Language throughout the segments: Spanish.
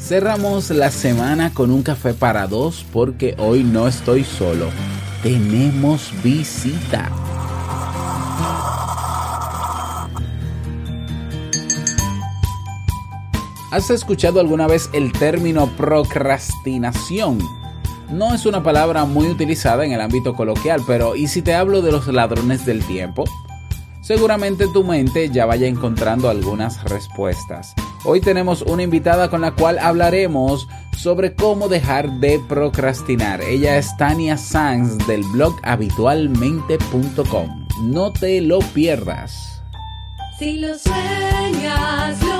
Cerramos la semana con un café para dos porque hoy no estoy solo. Tenemos visita. ¿Has escuchado alguna vez el término procrastinación? No es una palabra muy utilizada en el ámbito coloquial, pero ¿y si te hablo de los ladrones del tiempo? Seguramente tu mente ya vaya encontrando algunas respuestas. Hoy tenemos una invitada con la cual hablaremos sobre cómo dejar de procrastinar. Ella es Tania Sanz del blog habitualmente.com. No te lo pierdas. Si lo sueñas, lo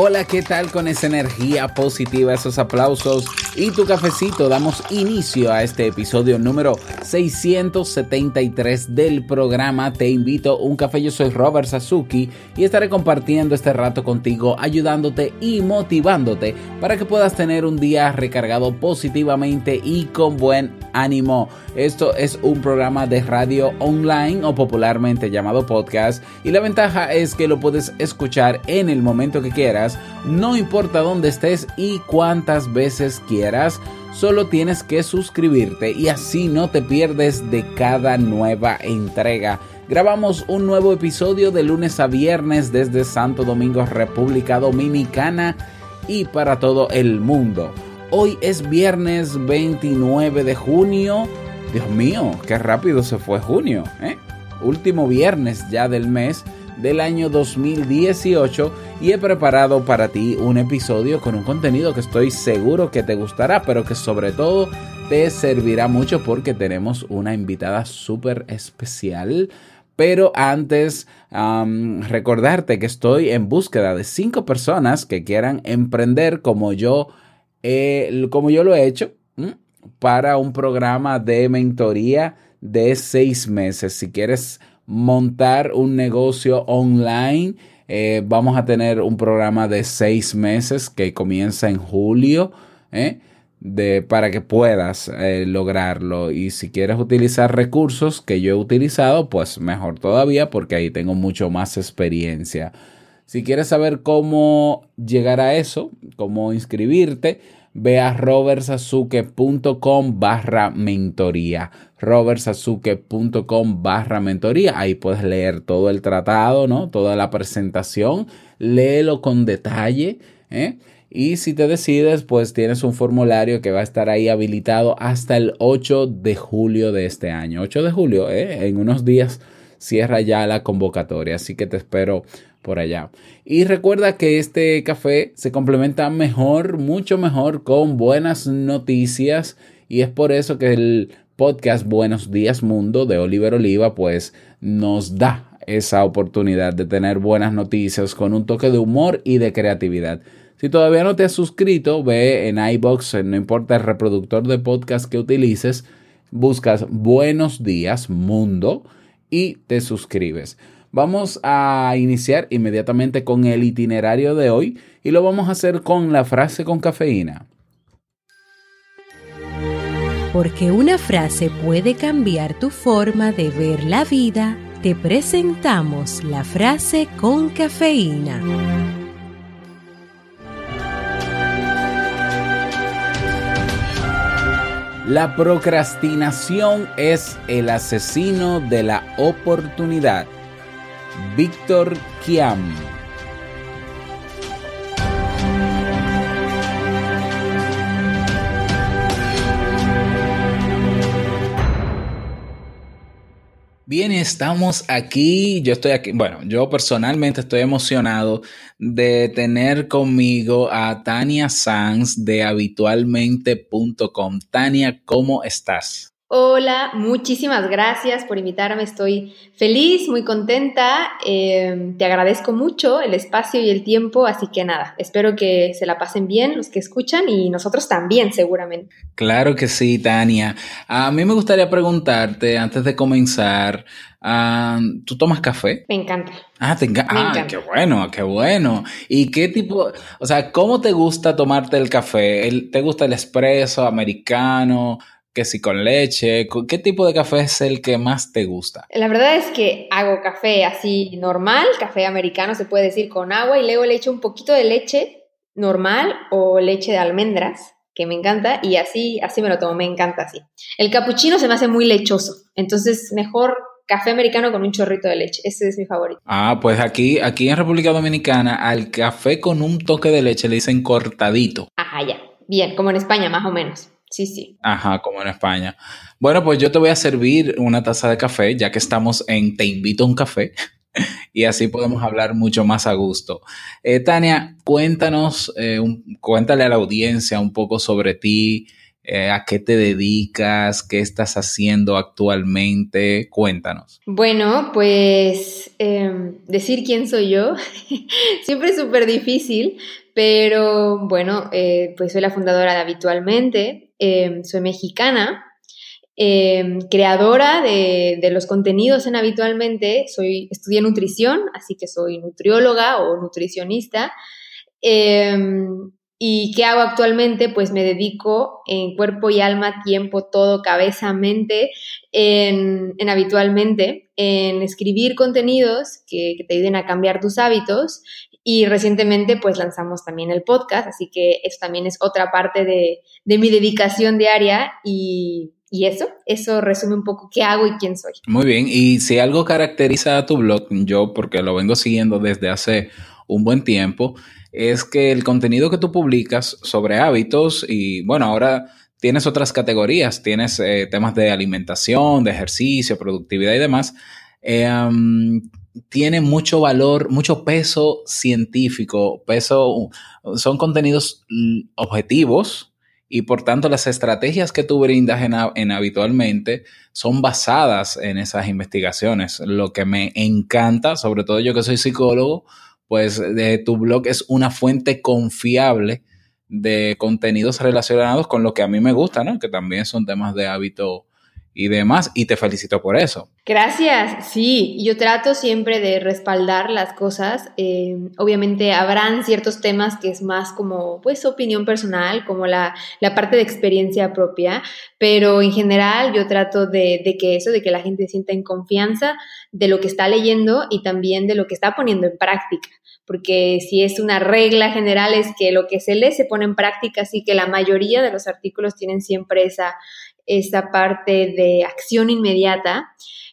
Hola, ¿qué tal con esa energía positiva, esos aplausos y tu cafecito? Damos inicio a este episodio número 673 del programa Te invito a un café. Yo soy Robert Sasuki y estaré compartiendo este rato contigo, ayudándote y motivándote para que puedas tener un día recargado positivamente y con buen ánimo. Esto es un programa de radio online o popularmente llamado podcast y la ventaja es que lo puedes escuchar en el momento que quieras, no importa dónde estés y cuántas veces quieras. Solo tienes que suscribirte y así no te pierdes de cada nueva entrega. Grabamos un nuevo episodio de lunes a viernes desde Santo Domingo, República Dominicana y para todo el mundo. Hoy es viernes 29 de junio. Dios mío, qué rápido se fue junio. ¿eh? Último viernes ya del mes del año 2018 y he preparado para ti un episodio con un contenido que estoy seguro que te gustará, pero que sobre todo te servirá mucho porque tenemos una invitada súper especial. Pero antes, recordarte que estoy en búsqueda de cinco personas que quieran emprender como yo, como yo lo he hecho, para un programa de mentoría de seis meses. Si quieres montar un negocio online, eh, vamos a tener un programa de seis meses que comienza en julio. ¿eh? De, para que puedas eh, lograrlo y si quieres utilizar recursos que yo he utilizado pues mejor todavía porque ahí tengo mucho más experiencia si quieres saber cómo llegar a eso cómo inscribirte ve a robertsazuke.com barra mentoría robertsazuke.com barra mentoría ahí puedes leer todo el tratado no toda la presentación léelo con detalle ¿eh? Y si te decides, pues tienes un formulario que va a estar ahí habilitado hasta el 8 de julio de este año. 8 de julio, ¿eh? en unos días cierra ya la convocatoria, así que te espero por allá. Y recuerda que este café se complementa mejor, mucho mejor con buenas noticias y es por eso que el podcast Buenos Días Mundo de Oliver Oliva pues nos da esa oportunidad de tener buenas noticias con un toque de humor y de creatividad. Si todavía no te has suscrito, ve en iBox, no importa el reproductor de podcast que utilices, buscas Buenos Días Mundo y te suscribes. Vamos a iniciar inmediatamente con el itinerario de hoy y lo vamos a hacer con la frase con cafeína. Porque una frase puede cambiar tu forma de ver la vida, te presentamos la frase con cafeína. La procrastinación es el asesino de la oportunidad. Víctor Kiam. Bien, estamos aquí. Yo estoy aquí. Bueno, yo personalmente estoy emocionado de tener conmigo a Tania Sanz de habitualmente.com. Tania, ¿cómo estás? Hola, muchísimas gracias por invitarme. Estoy feliz, muy contenta. Eh, te agradezco mucho el espacio y el tiempo, así que nada, espero que se la pasen bien los que escuchan y nosotros también, seguramente. Claro que sí, Tania. A mí me gustaría preguntarte, antes de comenzar, ¿tú tomas café? Me encanta. Ah, te enca- Me ah, encanta. qué bueno, qué bueno. ¿Y qué tipo, o sea, cómo te gusta tomarte el café? ¿El- ¿Te gusta el espresso americano? ¿Que si con leche? ¿Con- ¿Qué tipo de café es el que más te gusta? La verdad es que hago café así normal, café americano se puede decir con agua y luego le echo un poquito de leche normal o leche de almendras, que me encanta, y así, así me lo tomo, me encanta así. El capuchino se me hace muy lechoso, entonces mejor café americano con un chorrito de leche, ese es mi favorito. Ah, pues aquí, aquí en República Dominicana, al café con un toque de leche le dicen cortadito. Ajá, ya. Bien, como en España más o menos. Sí, sí. Ajá, como en España. Bueno, pues yo te voy a servir una taza de café, ya que estamos en Te invito a un café, y así podemos hablar mucho más a gusto. Eh, Tania, cuéntanos, eh, un- cuéntale a la audiencia un poco sobre ti, eh, a qué te dedicas, qué estás haciendo actualmente, cuéntanos. Bueno, pues em, decir quién soy yo siempre es súper difícil, pero bueno, pues soy la fundadora de Habitualmente, em, soy mexicana, em, creadora de, los contenidos en Habitualmente, soy, estudié nutrición, así que soy nutrióloga o nutricionista. Em, ¿Y qué hago actualmente? Pues me dedico en cuerpo y alma, tiempo, todo, cabeza, mente, en, en habitualmente, en escribir contenidos que, que te ayuden a cambiar tus hábitos. Y recientemente pues lanzamos también el podcast, así que eso también es otra parte de, de mi dedicación diaria y, y eso, eso resume un poco qué hago y quién soy. Muy bien, y si algo caracteriza a tu blog, yo porque lo vengo siguiendo desde hace un buen tiempo, es que el contenido que tú publicas sobre hábitos y bueno, ahora tienes otras categorías, tienes eh, temas de alimentación, de ejercicio, productividad y demás, eh, um, tiene mucho valor, mucho peso científico, peso, son contenidos objetivos y por tanto las estrategias que tú brindas en, en habitualmente son basadas en esas investigaciones. Lo que me encanta, sobre todo yo que soy psicólogo, pues de tu blog es una fuente confiable de contenidos relacionados con lo que a mí me gusta, ¿no? Que también son temas de hábito y demás, y te felicito por eso. Gracias, sí, yo trato siempre de respaldar las cosas. Eh, obviamente habrán ciertos temas que es más como, pues, opinión personal, como la, la parte de experiencia propia, pero en general yo trato de, de, que eso, de que la gente sienta en confianza de lo que está leyendo y también de lo que está poniendo en práctica porque si es una regla general es que lo que se lee se pone en práctica, así que la mayoría de los artículos tienen siempre esa, esa parte de acción inmediata,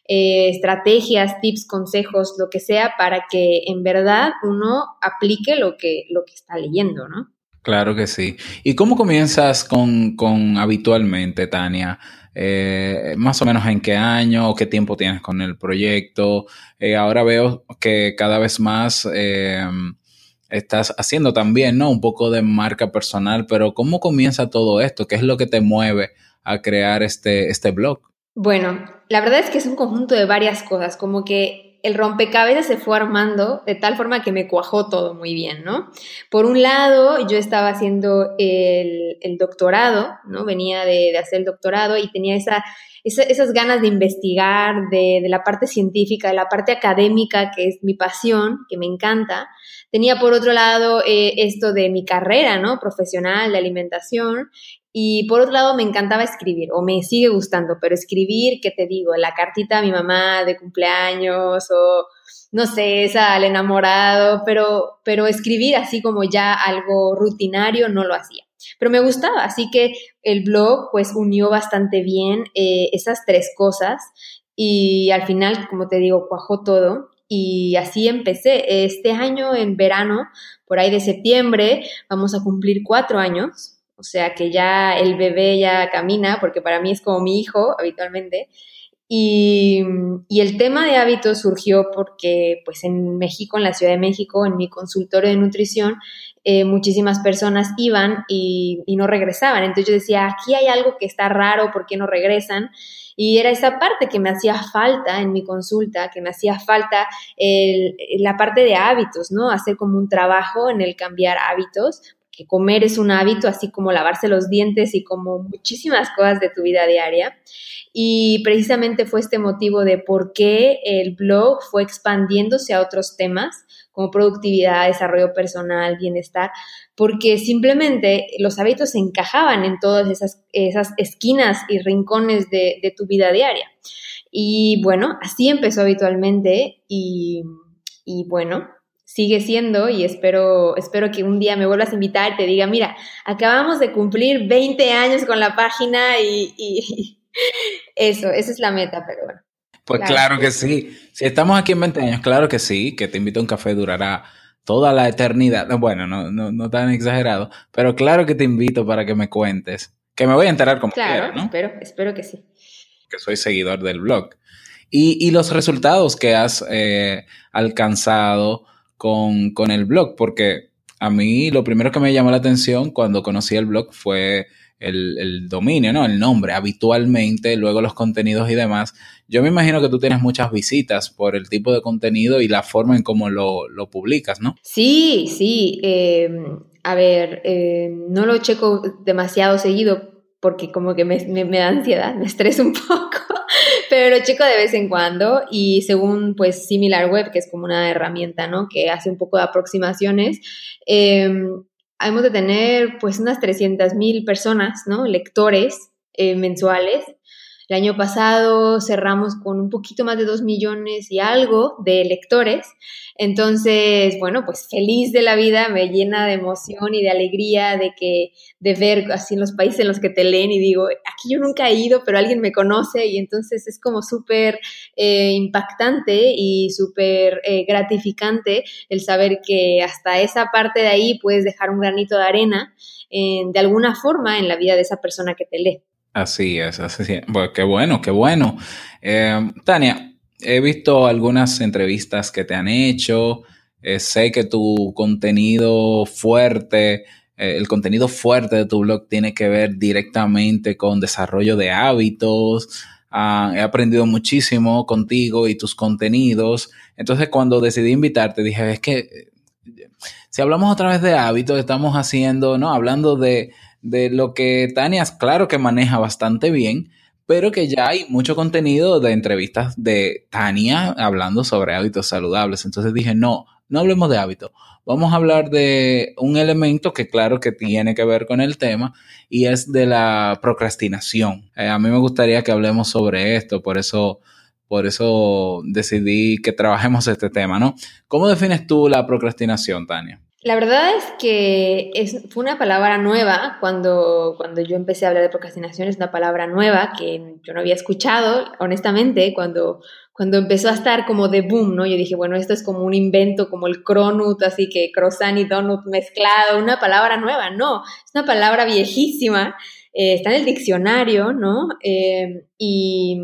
eh, estrategias, tips, consejos, lo que sea, para que en verdad uno aplique lo que, lo que está leyendo, ¿no? Claro que sí. ¿Y cómo comienzas con, con habitualmente, Tania? Eh, más o menos en qué año qué tiempo tienes con el proyecto. Eh, ahora veo que cada vez más eh, estás haciendo también, ¿no? Un poco de marca personal, pero ¿cómo comienza todo esto? ¿Qué es lo que te mueve a crear este, este blog? Bueno, la verdad es que es un conjunto de varias cosas, como que el rompecabezas se fue armando de tal forma que me cuajó todo muy bien, ¿no? Por un lado, yo estaba haciendo el, el doctorado, ¿no? Venía de, de, hacer el doctorado y tenía esa, esa, esas ganas de investigar, de, de, la parte científica, de la parte académica, que es mi pasión, que me encanta. Tenía por otro lado eh, esto de mi carrera, ¿no? Profesional, de alimentación. Y por otro lado, me encantaba escribir, o me sigue gustando, pero escribir, ¿qué te digo? La cartita a mi mamá de cumpleaños, o no sé, esa al enamorado, pero, pero escribir así como ya algo rutinario no lo hacía. Pero me gustaba, así que el blog pues unió bastante bien eh, esas tres cosas y al final, como te digo, cuajó todo. Y así empecé. Este año, en verano, por ahí de septiembre, vamos a cumplir cuatro años o sea que ya el bebé ya camina, porque para mí es como mi hijo habitualmente. Y, y, el tema de hábitos surgió porque, pues, en México, en la Ciudad de México, en mi consultorio de nutrición, eh, muchísimas personas iban y, no regresaban. Entonces yo decía, aquí hay algo que está raro, ¿por qué no regresan? Y era esa parte que me hacía falta en mi consulta, que me hacía falta el, la parte de hábitos, ¿no? Hacer como un trabajo en el cambiar hábitos, que comer es un hábito, así como lavarse los dientes y como muchísimas cosas de tu vida diaria. Y precisamente fue este motivo de por qué el blog fue expandiéndose a otros temas como productividad, desarrollo personal, bienestar, porque simplemente los hábitos se encajaban en todas esas, esas esquinas y rincones de, de tu vida diaria. Y bueno, así empezó habitualmente y, y bueno, sigue siendo y espero, espero que un día me vuelvas a invitar y te diga, mira, acabamos de cumplir 20 años con la página y, y eso, esa es la meta, pero bueno. Pues claro, claro que sí. Si estamos aquí en 20 años, claro que sí, que te invito a un café, durará toda la eternidad. Bueno, no, no, no tan exagerado, pero claro que te invito para que me cuentes. Que me voy a enterar como claro, quiera, ¿no? espero, espero que sí. Que soy seguidor del blog. Y, y los resultados que has eh, alcanzado con, con el blog, porque a mí lo primero que me llamó la atención cuando conocí el blog fue el, el, dominio, ¿no? El nombre, habitualmente, luego los contenidos y demás. Yo me imagino que tú tienes muchas visitas por el tipo de contenido y la forma en cómo lo, lo publicas, ¿no? Sí, sí. Eh, a ver, eh, no lo checo demasiado seguido porque como que me, me, da ansiedad, me estresa un poco, pero lo checo de vez en cuando y según pues SimilarWeb, que es como una herramienta, ¿no? Que hace un poco de aproximaciones, eh, hemos de tener pues unas 300 mil personas, ¿no? Lectores eh, mensuales. El año pasado cerramos con un poquito más de 2 millones y algo de lectores. Entonces, bueno, pues feliz de la vida, me llena de emoción y de alegría de que de ver así en los países en los que te leen y digo, aquí yo nunca he ido, pero alguien me conoce y entonces es como súper eh, impactante y súper eh, gratificante el saber que hasta esa parte de ahí puedes dejar un granito de arena eh, de alguna forma en la vida de esa persona que te lee. Así es, así es. Bueno, qué bueno, qué bueno. Eh, Tania, he visto algunas entrevistas que te han hecho. Eh, sé que tu contenido fuerte, eh, el contenido fuerte de tu blog tiene que ver directamente con desarrollo de hábitos. Uh, he aprendido muchísimo contigo y tus contenidos. Entonces, cuando decidí invitarte, dije, es que si hablamos otra vez de hábitos, estamos haciendo, ¿no? Hablando de de lo que Tania, claro que maneja bastante bien, pero que ya hay mucho contenido de entrevistas de Tania hablando sobre hábitos saludables. Entonces dije, no, no hablemos de hábitos, vamos a hablar de un elemento que claro que tiene que ver con el tema y es de la procrastinación. Eh, a mí me gustaría que hablemos sobre esto, por eso, por eso decidí que trabajemos este tema, ¿no? ¿Cómo defines tú la procrastinación, Tania? La verdad es que es, fue una palabra nueva cuando, cuando yo empecé a hablar de procrastinación, es una palabra nueva que yo no había escuchado, honestamente, cuando, cuando empezó a estar como de boom, ¿no? Yo dije, bueno, esto es como un invento, como el cronut, así que croissant y donut mezclado, una palabra nueva, no, es una palabra viejísima eh, está en el diccionario, ¿no? Eh, y,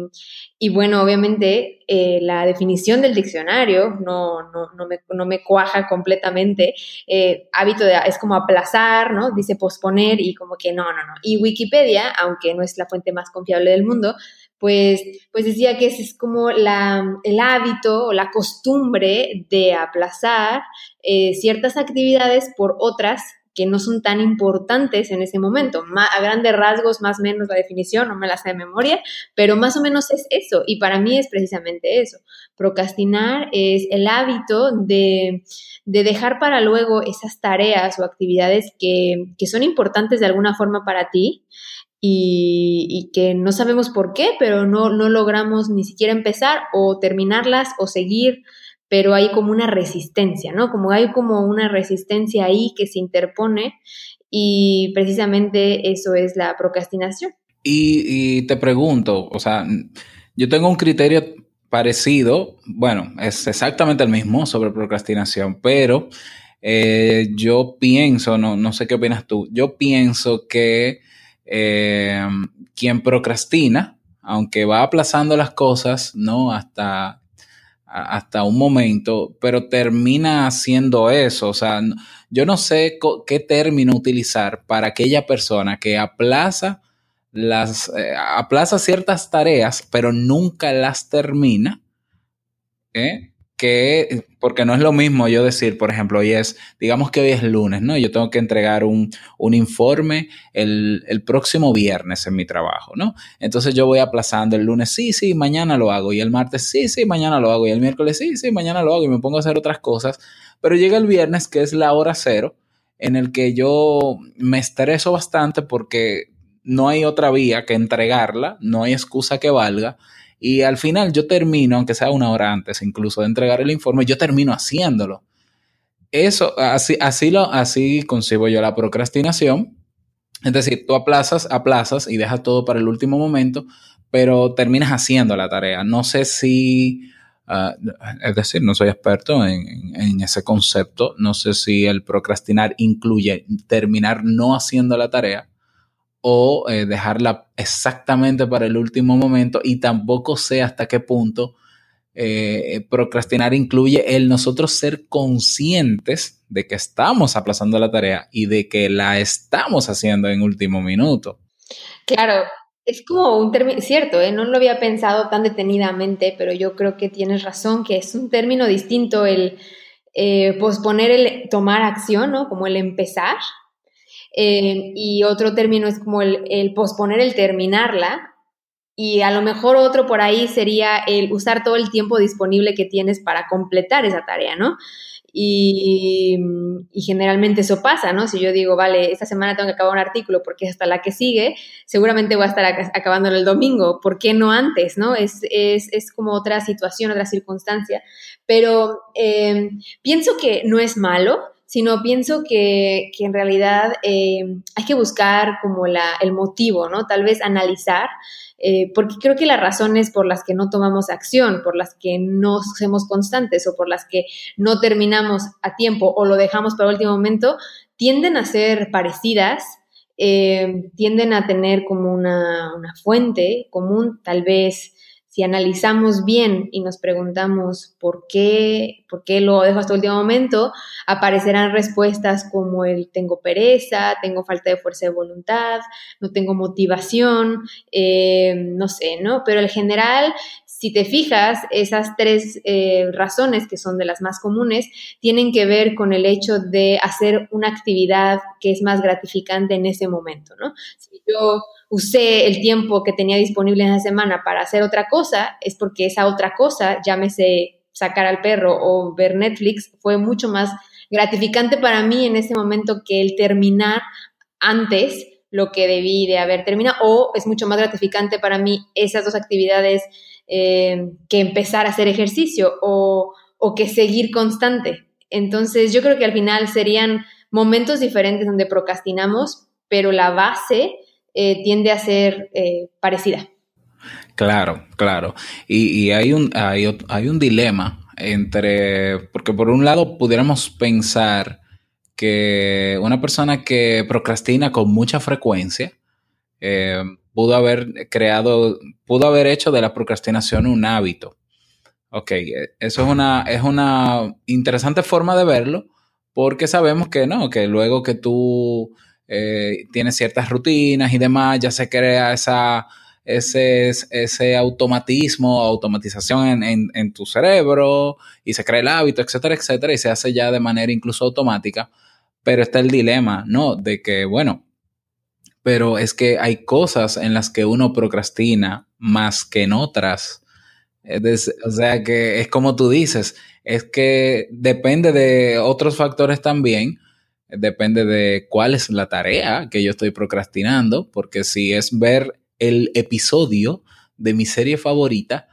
y, bueno, obviamente eh, la definición del diccionario no, no, no, me, no me, cuaja completamente. Eh, hábito de, es como aplazar, ¿no? Dice posponer y como que no, no, no. Y Wikipedia, aunque no es la fuente más confiable del mundo, pues, pues decía que ese es como el hábito o la costumbre de aplazar eh, ciertas actividades por otras que no son tan importantes en ese momento. a grandes rasgos, más o menos la definición, no me la sé de memoria, pero más o menos es eso. Y para mí es precisamente eso. Procrastinar es el hábito de, de dejar para luego esas tareas o actividades que, que son importantes de alguna forma para ti. Y, y, que no sabemos por qué, pero no, no logramos ni siquiera empezar o terminarlas o seguir pero hay como una resistencia, ¿no? Como hay como una resistencia ahí que se interpone y precisamente eso es la procrastinación. Y, y te pregunto, o sea, yo tengo un criterio parecido, bueno, es exactamente el mismo sobre procrastinación, pero eh, yo pienso, no, no sé qué opinas tú, yo pienso que eh, quien procrastina aunque va aplazando las cosas, ¿no? Hasta, hasta un momento, pero termina haciendo eso. O sea, yo no sé qué término utilizar para aquella persona que aplaza las eh, aplaza ciertas tareas, pero nunca las termina. ¿eh? Que, porque no es lo mismo yo decir, por ejemplo, hoy es, digamos que hoy es lunes, ¿no? Yo tengo que entregar un, un informe el, el, próximo viernes en mi trabajo, ¿no? Entonces yo voy aplazando el lunes, sí, sí, mañana lo hago, y el martes, sí, sí, mañana lo hago, y el miércoles, sí, sí, mañana lo hago, y me pongo a hacer otras cosas, pero llega el viernes, que es la hora cero, en el que yo me estreso bastante porque no hay otra vía que entregarla, no hay excusa que valga. Y al final yo termino, aunque sea una hora antes incluso de entregar el informe, yo termino haciéndolo. Eso, así, así, lo, así concibo yo la procrastinación. Es decir, tú aplazas, aplazas y dejas todo para el último momento, pero terminas haciendo la tarea. No sé si, uh, es decir, no soy experto en, en, ese concepto. No sé si el procrastinar incluye terminar no haciendo la tarea o eh, dejarla exactamente para el último momento y tampoco sé hasta qué punto eh, procrastinar incluye el nosotros ser conscientes de que estamos aplazando la tarea y de que la estamos haciendo en último minuto. Claro, es como un término, cierto, ¿eh? no lo había pensado tan detenidamente, pero yo creo que tienes razón, que es un término distinto el posponer el tomar acción, ¿no? Como el empezar, eh, y otro término es como el, posponer el terminarla. Y a lo mejor otro por ahí sería el usar todo el tiempo disponible que tienes para completar esa tarea, ¿no? Y, generalmente eso pasa, ¿no? Si yo digo, vale, esta semana tengo que acabar un artículo porque hasta la que sigue, seguramente voy a estar acabándolo el domingo. ¿Por qué no antes, no? Es, es, es como otra situación, otra circunstancia. Pero eh, pienso que no es malo, sino pienso que, en realidad eh, hay que buscar como la, el motivo, ¿no? Tal vez analizar, eh, porque creo que las razones por las que no tomamos acción, por las que no somos constantes o por las que no terminamos a tiempo o lo dejamos para el último momento, tienden a ser parecidas, eh, tienden a tener como una, una fuente común, tal vez si analizamos bien y nos preguntamos por qué, por qué lo dejo hasta el último momento, aparecerán respuestas como el tengo pereza, tengo falta de fuerza de voluntad, no tengo motivación, eh, no sé, ¿no? Pero en general, si te fijas, esas tres eh, razones, que son de las más comunes, tienen que ver con el hecho de hacer una actividad que es más gratificante en ese momento, ¿no? Si yo usé el tiempo que tenía disponible en esa semana para hacer otra cosa, es porque esa otra cosa, llámese sacar al perro o ver Netflix, fue mucho más gratificante para mí en ese momento que el terminar antes lo que debí de haber terminado, o es mucho más gratificante para mí esas dos actividades eh, que empezar a hacer ejercicio o, o que seguir constante. Entonces yo creo que al final serían momentos diferentes donde procrastinamos, pero la base eh, tiende a ser eh, parecida. Claro, claro. Y, hay, un, hay, hay, un dilema entre, porque por un lado pudiéramos pensar que una persona que procrastina con mucha frecuencia eh, pudo haber creado, pudo haber hecho de la procrastinación un hábito. Ok, eso es una, es una interesante forma de verlo porque sabemos que no, que luego que tú eh, tiene ciertas rutinas y demás, ya se crea esa, ese, ese automatismo, automatización en, tu cerebro y se crea el hábito, etcétera, etcétera, y se hace ya de manera incluso automática. Pero está el dilema, ¿no? De que, bueno, pero es que hay cosas en las que uno procrastina más que en otras. o sea que es como tú dices, es que depende de otros factores también depende de cuál es la tarea que yo estoy procrastinando, porque si es ver el episodio de mi serie favorita,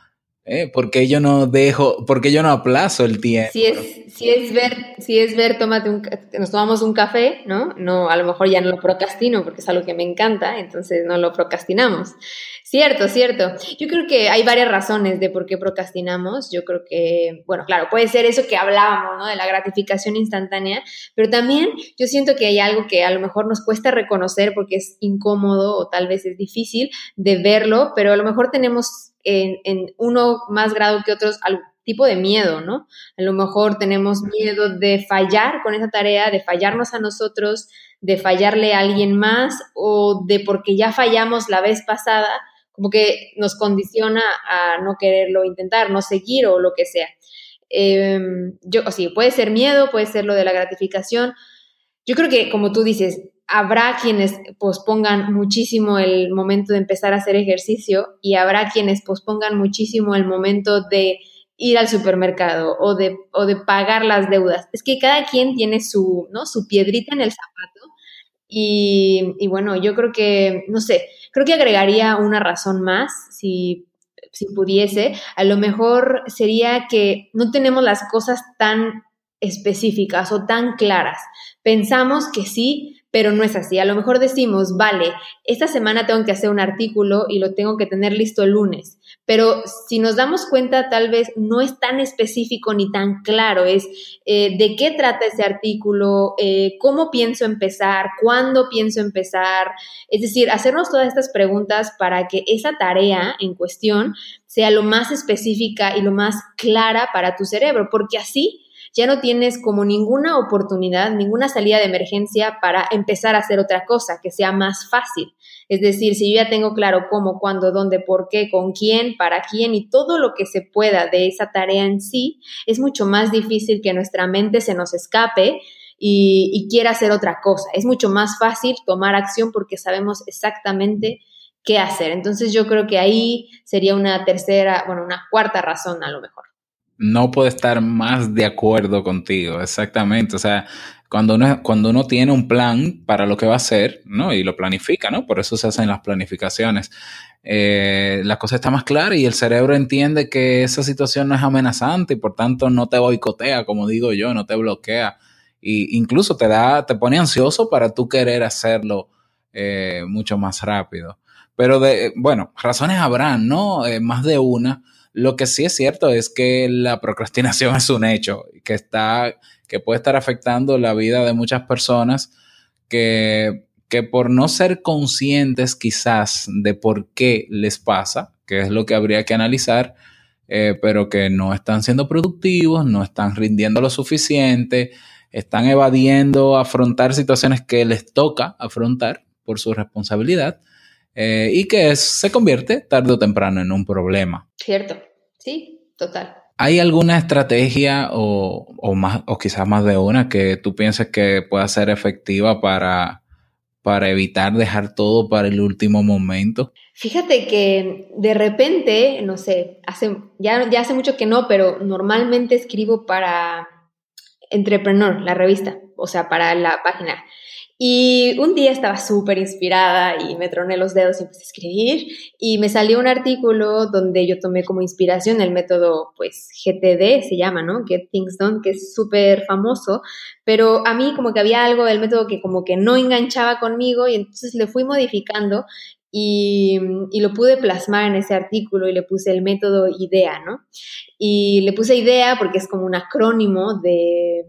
¿Eh? Porque yo no dejo, porque yo no aplazo el tiempo. Si es, si es ver, si es ver, tómate un, nos tomamos un café, ¿no? No, a lo mejor ya no lo procrastino porque es algo que me encanta, entonces no lo procrastinamos. Cierto, cierto. Yo creo que hay varias razones de por qué procrastinamos. Yo creo que, bueno, claro, puede ser eso que hablábamos, ¿no? De la gratificación instantánea, pero también yo siento que hay algo que a lo mejor nos cuesta reconocer porque es incómodo o tal vez es difícil de verlo, pero a lo mejor tenemos en, en uno más grado que otros algún tipo de miedo, ¿no? A lo mejor tenemos miedo de fallar con esa tarea, de fallarnos a nosotros, de fallarle a alguien más o de porque ya fallamos la vez pasada, como que nos condiciona a no quererlo intentar, no seguir o lo que sea. Eh, yo, o sí, puede ser miedo, puede ser lo de la gratificación. Yo creo que, como tú dices, habrá quienes pospongan muchísimo el momento de empezar a hacer ejercicio y habrá quienes pospongan muchísimo el momento de ir al supermercado o de, o de pagar las deudas. Es que cada quien tiene su, ¿no? su piedrita en el zapato y, bueno, yo creo que, no sé, creo que agregaría una razón más, si, si pudiese. A lo mejor sería que no tenemos las cosas tan específicas o tan claras. Pensamos que sí, pero no es así. A lo mejor decimos, vale, esta semana tengo que hacer un artículo y lo tengo que tener listo el lunes, pero si nos damos cuenta, tal vez no es tan específico ni tan claro, es eh, de qué trata ese artículo, eh, cómo pienso empezar, cuándo pienso empezar, es decir, hacernos todas estas preguntas para que esa tarea en cuestión sea lo más específica y lo más clara para tu cerebro, porque así ya no tienes como ninguna oportunidad, ninguna salida de emergencia para empezar a hacer otra cosa que sea más fácil. Es decir, si yo ya tengo claro cómo, cuándo, dónde, por qué, con quién, para quién y todo lo que se pueda de esa tarea en sí, es mucho más difícil que nuestra mente se nos escape y, y quiera hacer otra cosa. Es mucho más fácil tomar acción porque sabemos exactamente qué hacer. Entonces yo creo que ahí sería una tercera, bueno, una cuarta razón a lo mejor. No puedo estar más de acuerdo contigo, exactamente. O sea, cuando uno, cuando uno tiene un plan para lo que va a hacer, ¿no? Y lo planifica, ¿no? Por eso se hacen las planificaciones. Eh, la cosa está más clara y el cerebro entiende que esa situación no es amenazante y por tanto no te boicotea, como digo yo, no te bloquea. Y incluso te da, te pone ansioso para tú querer hacerlo eh, mucho más rápido. Pero de, bueno, razones habrán, ¿no? Eh, más de una. Lo que sí es cierto es que la procrastinación es un hecho que está, que puede estar afectando la vida de muchas personas que, que por no ser conscientes quizás de por qué les pasa, que es lo que habría que analizar, eh, pero que no están siendo productivos, no están rindiendo lo suficiente, están evadiendo afrontar situaciones que les toca afrontar por su responsabilidad eh, y que es, se convierte tarde o temprano en un problema. Cierto, sí, total. ¿Hay alguna estrategia o, o, más, o quizás más de una que tú pienses que pueda ser efectiva para, para evitar dejar todo para el último momento? Fíjate que de repente, no sé, hace, ya, ya hace mucho que no, pero normalmente escribo para Entrepreneur, la revista, o sea, para la página. Y un día estaba súper inspirada y me troné los dedos y empecé a escribir y me salió un artículo donde yo tomé como inspiración el método, pues, GTD se llama, ¿no? Get Things Done, que es súper famoso, pero a mí como que había algo del método que como que no enganchaba conmigo y entonces le fui modificando y, y, lo pude plasmar en ese artículo y le puse el método IDEA, ¿no? Y le puse IDEA porque es como un acrónimo de,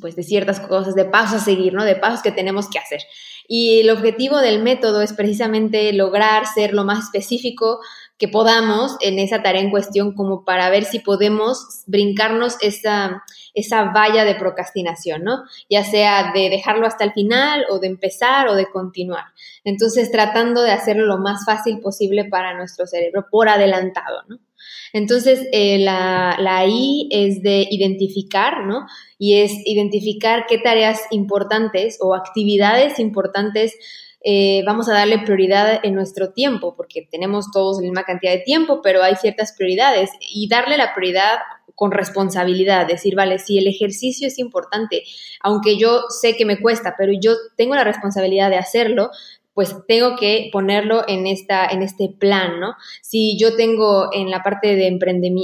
pues, de ciertas cosas, de pasos a seguir, ¿no? De pasos que tenemos que hacer. Y el objetivo del método es precisamente lograr ser lo más específico que podamos en esa tarea en cuestión como para ver si podemos brincarnos esa, esa valla de procrastinación, ¿no? Ya sea de dejarlo hasta el final o de empezar o de continuar. Entonces, tratando de hacerlo lo más fácil posible para nuestro cerebro por adelantado, ¿no? Entonces, eh, la, la I es de identificar, ¿no? Y es identificar qué tareas importantes o actividades importantes eh, vamos a darle prioridad en nuestro tiempo, porque tenemos todos la misma cantidad de tiempo, pero hay ciertas prioridades y darle la prioridad con responsabilidad, decir, vale, si el ejercicio es importante, aunque yo sé que me cuesta, pero yo tengo la responsabilidad de hacerlo, pues tengo que ponerlo en, esta, en este plan, ¿no? Si yo tengo en la parte de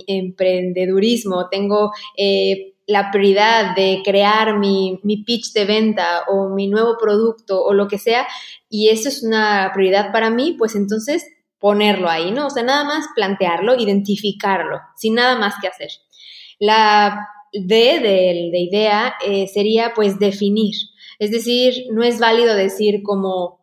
emprendedurismo, tengo... Eh, la prioridad de crear mi, mi, pitch de venta o mi nuevo producto o lo que sea, y eso es una prioridad para mí, pues entonces ponerlo ahí, ¿no? O sea, nada más plantearlo, identificarlo, sin nada más que hacer. La D de, de idea eh, sería pues definir, es decir, no es válido decir como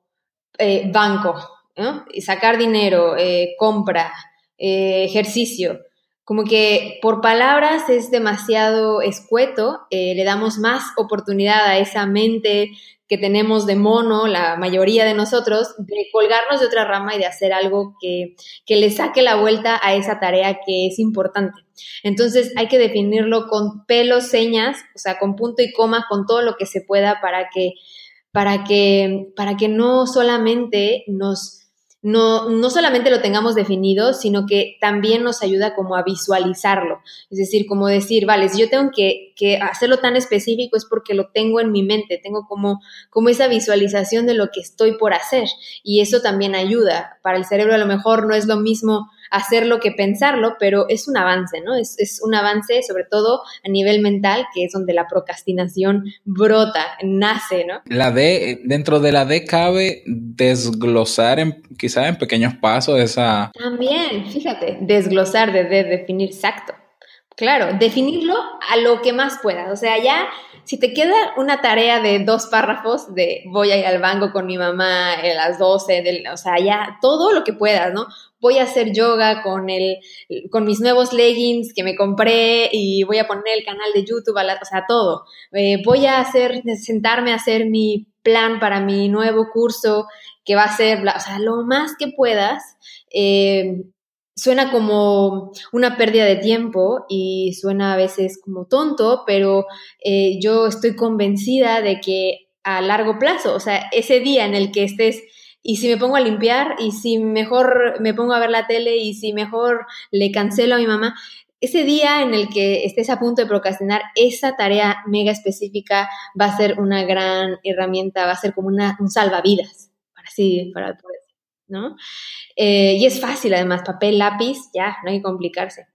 eh, banco, ¿no? sacar dinero, eh, compra, ejercicio, como que por palabras es demasiado escueto, eh, le damos más oportunidad a esa mente que tenemos de mono, la mayoría de nosotros, de colgarnos de otra rama y de hacer algo que, que le saque la vuelta a esa tarea que es importante. Entonces hay que definirlo con pelos, señas, o sea, con punto y coma, con todo lo que se pueda para que, para que, para que no solamente nos no, no solamente lo tengamos definido, sino que también nos ayuda como a visualizarlo. Es decir, como decir, vale, si yo tengo que, que hacerlo tan específico es porque lo tengo en mi mente, tengo como, como esa visualización de lo que estoy por hacer. Y eso también ayuda. Para el cerebro a lo mejor no es lo mismo hacerlo que pensarlo, pero es un avance, ¿no? Es, es, un avance sobre todo a nivel mental, que es donde la procrastinación brota, nace, ¿no? La D, dentro de la D cabe desglosar en, quizás en pequeños pasos esa... También, fíjate, desglosar de, de definir exacto. Claro, definirlo a lo que más puedas. O sea, ya si te queda una tarea de dos párrafos de voy a ir al banco con mi mamá a las 12, del, o sea, ya todo lo que puedas, ¿no? Voy a hacer yoga con, el, con mis nuevos leggings que me compré y voy a poner el canal de YouTube, o sea, todo. Eh, voy a hacer, sentarme a hacer mi plan para mi nuevo curso que va a ser, o sea, lo más que puedas. Eh, suena como una pérdida de tiempo y suena a veces como tonto, pero eh, yo estoy convencida de que a largo plazo, o sea, ese día en el que estés y si me pongo a limpiar y si mejor me pongo a ver la tele y si mejor le cancelo a mi mamá, ese día en el que estés a punto de procrastinar, esa tarea mega específica va a ser una gran herramienta, va a ser como una, un salvavidas, para así, para poder ¿no? Eh, y es fácil, además, papel, lápiz, ya, no hay que complicarse.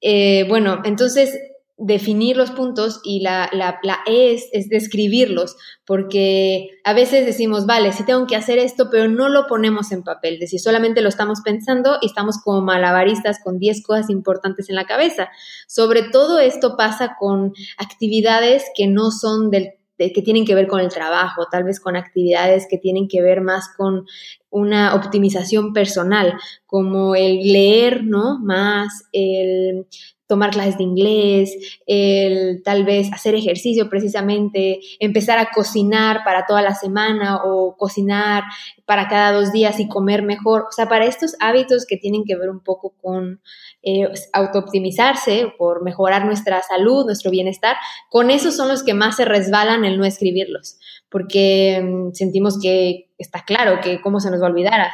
Eh, bueno, entonces definir los puntos y la, la, E es, es, describirlos, porque a veces decimos, vale, sí tengo que hacer esto, pero no lo ponemos en papel, es decir, solamente lo estamos pensando y estamos como malabaristas con 10 cosas importantes en la cabeza. Sobre todo esto pasa con actividades que no son del que tienen que ver con el trabajo, tal vez con actividades que tienen que ver más con una optimización personal, como el leer, ¿no? Más el tomar clases de inglés, el tal vez hacer ejercicio precisamente, empezar a cocinar para toda la semana o cocinar para cada dos días y comer mejor. O sea, para estos hábitos que tienen que ver un poco con eh, autooptimizarse, por mejorar nuestra salud, nuestro bienestar, con esos son los que más se resbalan el no escribirlos, porque mm, sentimos que está claro que cómo se nos va a olvidar.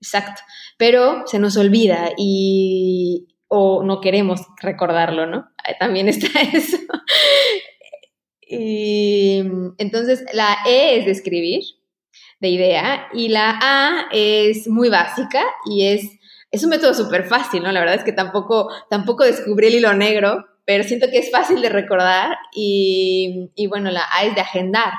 Exacto, pero se nos olvida y, o no queremos recordarlo, ¿no? También está eso. y entonces la E es de escribir, de idea, y la A es muy básica y es, es un método súper fácil, ¿no? La verdad es que tampoco, tampoco descubrí el hilo negro, pero siento que es fácil de recordar y, y bueno, la A es de agendar,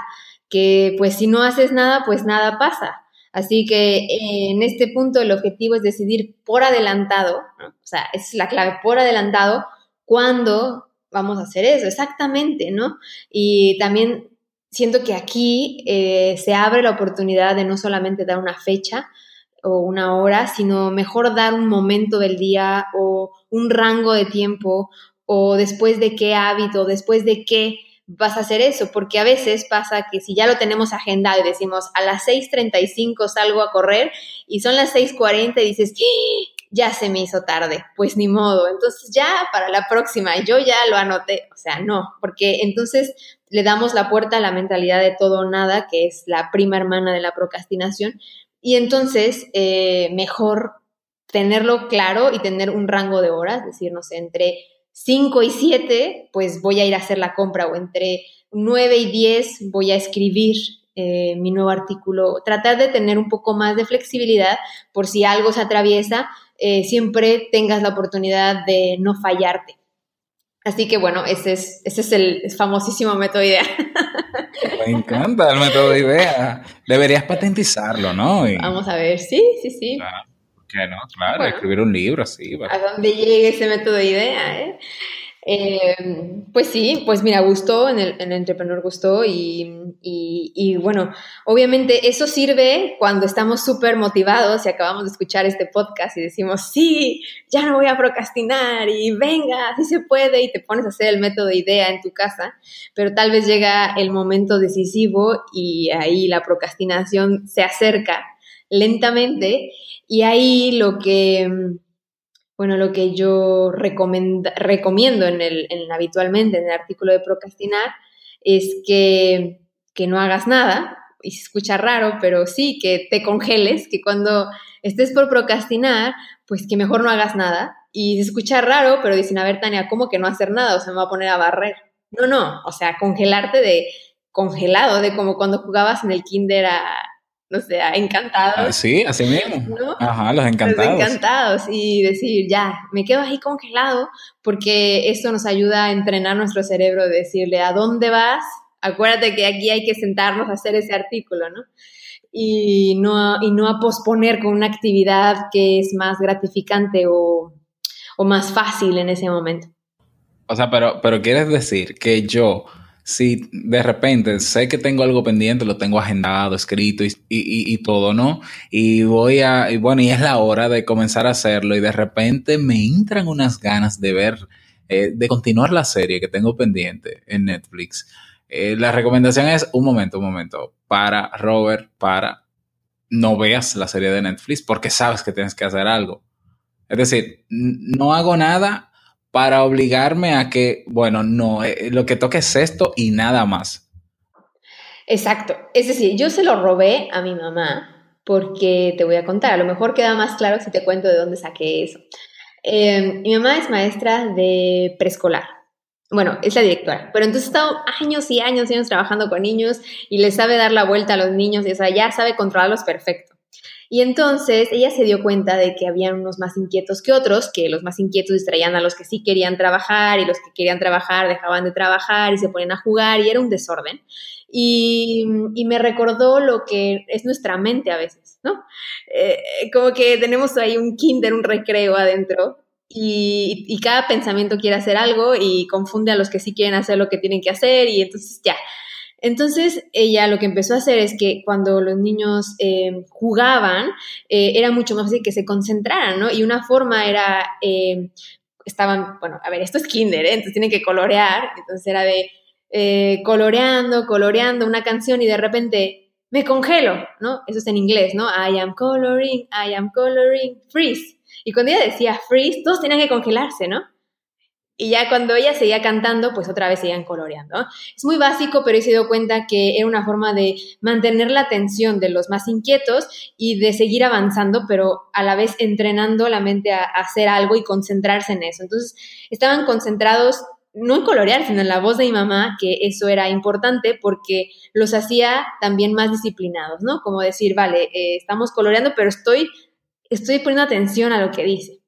que pues si no haces nada, pues nada pasa. Así que eh, en este punto el objetivo es decidir por adelantado, o sea, es la clave, por adelantado, cuándo vamos a hacer eso, exactamente, ¿no? Y también siento que aquí eh, se abre la oportunidad de no solamente dar una fecha o una hora, sino mejor dar un momento del día o un rango de tiempo o después de qué hábito, después de qué vas a hacer eso, porque a veces pasa que si ya lo tenemos agendado y decimos a las 6.35 salgo a correr y son las 6.40 y dices, ¡Ah! ya se me hizo tarde, pues ni modo, entonces ya para la próxima, yo ya lo anoté, o sea, no, porque entonces le damos la puerta a la mentalidad de todo o nada, que es la prima hermana de la procrastinación, y entonces eh, mejor tenerlo claro y tener un rango de horas, decir, no sé, entre 5 y 7, pues voy a ir a hacer la compra o entre 9 y 10 voy a escribir eh, mi nuevo artículo, tratar de tener un poco más de flexibilidad por si algo se atraviesa, eh, siempre tengas la oportunidad de no fallarte. Así que bueno, ese es, ese es el famosísimo método IDEA. Me encanta el método de idea. Deberías patentizarlo, ¿no? Y- Vamos a ver, sí, sí, sí. Claro, ¿por qué no? Claro, Bueno. escribir un libro, sí. a dónde llegue ese método de idea, ¿eh? Eh, pues sí, pues mira, gustó, en el, en el Entrepreneur gustó y, y- y bueno, obviamente eso sirve cuando estamos súper motivados y acabamos de escuchar este podcast y decimos, sí, ya no voy a procrastinar y venga, sí se puede y te pones a hacer el método de idea en tu casa, pero tal vez llega el momento decisivo y ahí la procrastinación se acerca lentamente y ahí lo que... mm, bueno, lo que yo recomiendo en el, en- habitualmente en el artículo de procrastinar es que, que no hagas nada, y se escucha raro, pero sí, que te congeles, que cuando estés por procrastinar, pues que mejor no hagas nada. Y se escucha raro, pero dicen, a ver, Tania, ¿cómo que no hacer nada? O sea, me voy a poner a barrer. No, no, o sea, congelarte de congelado, de como cuando jugabas en el kinder a, no sé, a Ah, encantados. sí, así mismo. ¿No? Ajá, los Los encantados. encantados y decir, ya, me quedo ahí congelado porque esto nos ayuda a entrenar nuestro cerebro, de decirle, ¿a dónde vas? Acuérdate que aquí hay que sentarnos a hacer ese artículo, ¿no? Y no, a- y no a posponer con una actividad que es más gratificante o, o más fácil en ese momento. O sea, pero, pero quieres decir que yo, si de repente sé que tengo algo pendiente, lo tengo agendado, escrito y, y- y- todo, ¿no? Y voy a, y bueno, y es la hora de comenzar a hacerlo y de repente me entran unas ganas de ver, eh, de continuar la serie que tengo pendiente en Netflix. Eh, la recomendación es, un momento, un momento, para Robert, para, no veas la serie de Netflix porque sabes que tienes que hacer algo. Es decir, no hago nada para obligarme a que, bueno, no, eh, lo que toque es esto y nada más. Exacto. Es decir, yo se lo robé a mi mamá porque te voy a contar, a lo mejor queda más claro si te cuento de dónde saqué eso. Eh, mi mamá es maestra de preescolar. Bueno, es la directora, pero entonces ha estado años y años y años trabajando con niños y les sabe dar la vuelta a los niños y o sea, ya sabe controlarlos perfecto. Y entonces ella se dio cuenta de que había unos más inquietos que otros, que los más inquietos distraían a los que sí querían trabajar y los que querían trabajar dejaban de trabajar y se ponían a jugar y era un desorden. Y, me recordó lo que es nuestra mente a veces, ¿no? Eh, como que tenemos ahí un kinder, un recreo adentro y cada pensamiento quiere hacer algo y confunde a los que sí quieren hacer lo que tienen que hacer y entonces ya. Entonces ella lo que empezó a hacer es que cuando los niños eh, jugaban eh, era mucho más fácil que se concentraran, ¿no? Y una forma era, eh, estaban, bueno, a ver, esto es kinder, ¿eh? entonces tienen que colorear, entonces era de coloreando, coloreando una canción y de repente me congelo, ¿no? Eso es en inglés, ¿no? I am coloring, I am coloring, freeze. Y cuando ella decía freeze, todos tenían que congelarse, ¿no? Y ya cuando ella seguía cantando, pues otra vez seguían coloreando. Es muy básico, pero he se dio cuenta que era una forma de mantener la atención de los más inquietos y de seguir avanzando, pero a la vez entrenando la mente a, a hacer algo y concentrarse en eso. Entonces, estaban concentrados no en colorear, sino en la voz de mi mamá, que eso era importante porque los hacía también más disciplinados, ¿no? Como decir, vale, eh, estamos coloreando, pero estoy, estoy poniendo atención a lo que dice.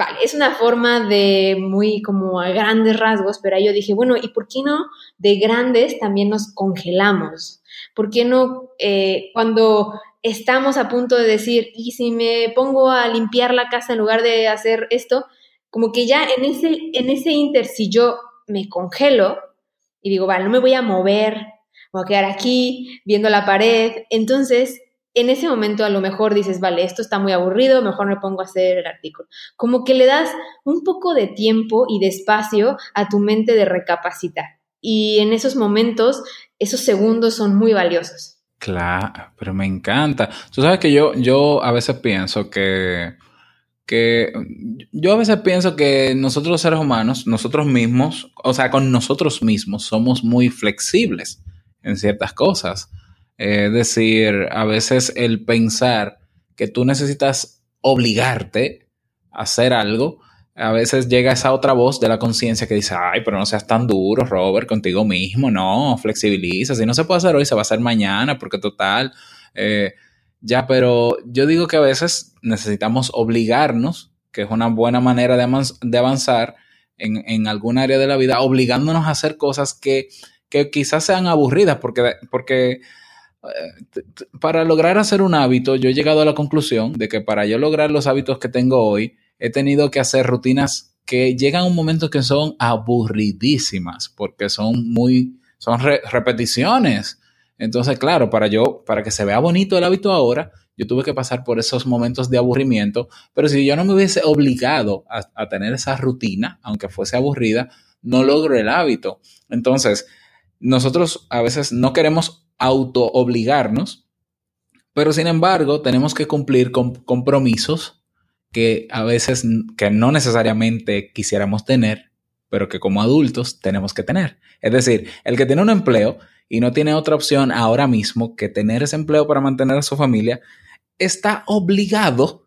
Vale, es una forma de muy como a grandes rasgos, pero ahí yo dije, bueno, ¿y por qué no de grandes también nos congelamos? ¿Por qué no eh, cuando estamos a punto de decir, y si me pongo a limpiar la casa en lugar de hacer esto, como que ya en ese, en ese inter, si yo me congelo y digo, vale, no me voy a mover, voy a quedar aquí viendo la pared, entonces en ese momento a lo mejor dices, vale, esto está muy aburrido, mejor me pongo a hacer el artículo. Como que le das un poco de tiempo y de espacio a tu mente de recapacitar. Y en esos momentos, esos segundos son muy valiosos. Claro, pero me encanta. Tú sabes que yo, yo a veces pienso que, que yo a veces pienso que nosotros los seres humanos, nosotros mismos, o sea, con nosotros mismos somos muy flexibles en ciertas cosas. Es decir, a veces el pensar que tú necesitas obligarte a hacer algo a veces llega esa otra voz de la conciencia que dice, ay, pero no seas tan duro, Robert, contigo mismo, no, flexibiliza, si no se puede hacer hoy, se va a hacer mañana, porque total, eh, ya, pero yo digo que a veces necesitamos obligarnos, que es una buena manera de, avanz- de avanzar en, en algún área de la vida, obligándonos a hacer cosas que, que quizás sean aburridas, porque, porque eh, para lograr hacer un hábito, yo he llegado a la conclusión de que para yo lograr los hábitos que tengo hoy, he tenido que hacer rutinas que llegan a un momento que son aburridísimas, porque son muy, son re- repeticiones. Entonces, claro, para yo, para que se vea bonito el hábito ahora, yo tuve que pasar por esos momentos de aburrimiento, pero si yo no me hubiese obligado a, a tener esa rutina, aunque fuese aburrida, no logro el hábito. Entonces, nosotros a veces no queremos auto obligarnos, pero sin embargo tenemos que cumplir con compromisos que a veces que no necesariamente quisiéramos tener, pero que como adultos tenemos que tener. Es decir, el que tiene un empleo y no tiene otra opción ahora mismo que tener ese empleo para mantener a su familia, está obligado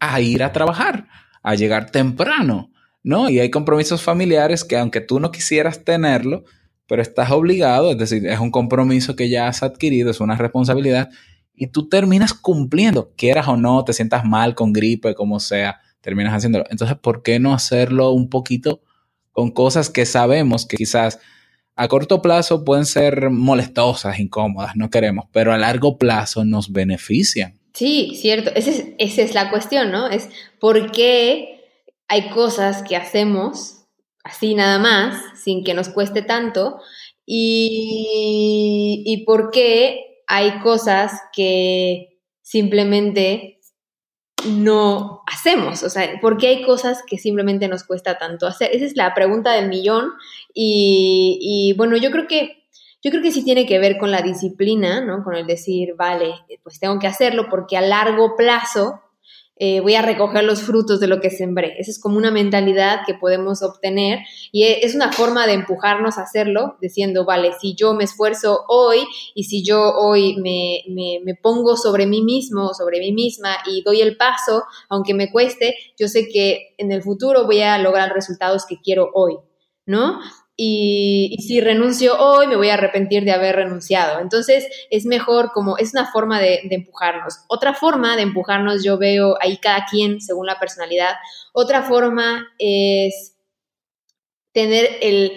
a ir a trabajar, a llegar temprano, ¿no? Y hay compromisos familiares que aunque tú no quisieras tenerlo, pero estás obligado, es decir, es un compromiso que ya has adquirido, es una responsabilidad, y tú terminas cumpliendo, quieras o no, te sientas mal con gripe, como sea, terminas haciéndolo. Entonces, ¿por qué no hacerlo un poquito con cosas que sabemos que quizás a corto plazo pueden ser molestosas, incómodas, no queremos, pero a largo plazo nos benefician? Sí, cierto. Esa es, esa es la cuestión, ¿no? Es por qué hay cosas que hacemos así nada más, sin que nos cueste tanto, y, y por qué hay cosas que simplemente no hacemos. O sea, ¿por qué hay cosas que simplemente nos cuesta tanto hacer? Esa es la pregunta del millón. Y, y bueno, yo creo que yo creo que sí tiene que ver con la disciplina, ¿no? Con el decir, vale, pues tengo que hacerlo porque a largo plazo eh, voy a recoger los frutos de lo que sembré. Esa es como una mentalidad que podemos obtener y e- es una forma de empujarnos a hacerlo, diciendo, vale, si yo me esfuerzo hoy y si yo hoy me, me, me pongo sobre mí mismo, sobre mí misma y doy el paso, aunque me cueste, yo sé que en el futuro voy a lograr resultados que quiero hoy, ¿no? Y, si renuncio hoy, me voy a arrepentir de haber renunciado. Entonces, es mejor como, es una forma de, de, empujarnos. Otra forma de empujarnos, yo veo ahí cada quien según la personalidad. Otra forma es tener el,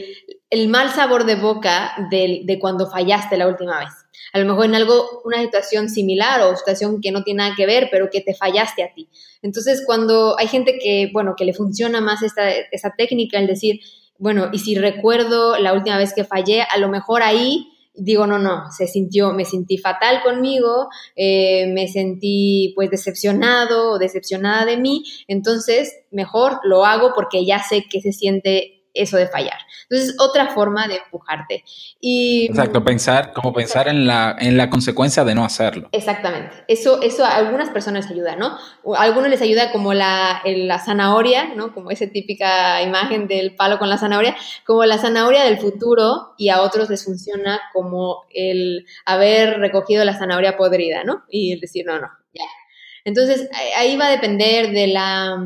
el mal sabor de boca de, de, cuando fallaste la última vez. A lo mejor en algo, una situación similar o situación que no tiene nada que ver, pero que te fallaste a ti. Entonces, cuando hay gente que, bueno, que le funciona más esta, esta técnica, el decir, bueno, y si recuerdo la última vez que fallé, a lo mejor ahí digo, no, no, se sintió, me sentí fatal conmigo, eh, me sentí pues decepcionado o decepcionada de mí, entonces mejor lo hago porque ya sé que se siente eso de fallar. Entonces, otra forma de empujarte. Y, Exacto, pensar, como pensar en la, en la consecuencia de no hacerlo. Exactamente. Eso, eso a algunas personas ayuda, ¿no? A algunos les ayuda como la, la zanahoria, ¿no? Como esa típica imagen del palo con la zanahoria, como la zanahoria del futuro, y a otros les funciona como el haber recogido la zanahoria podrida, ¿no? Y el decir, no, no, ya. Entonces, ahí va a depender de la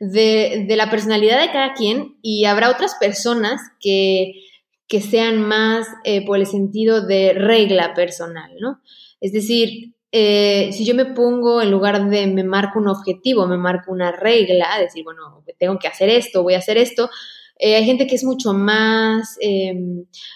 de, de, la personalidad de cada quien y habrá otras personas que, que sean más eh, por el sentido de regla personal, ¿no? Es decir, eh, si yo me pongo en lugar de me marco un objetivo, me marco una regla, decir, bueno, tengo que hacer esto, voy a hacer esto, eh, hay gente que es mucho más, eh,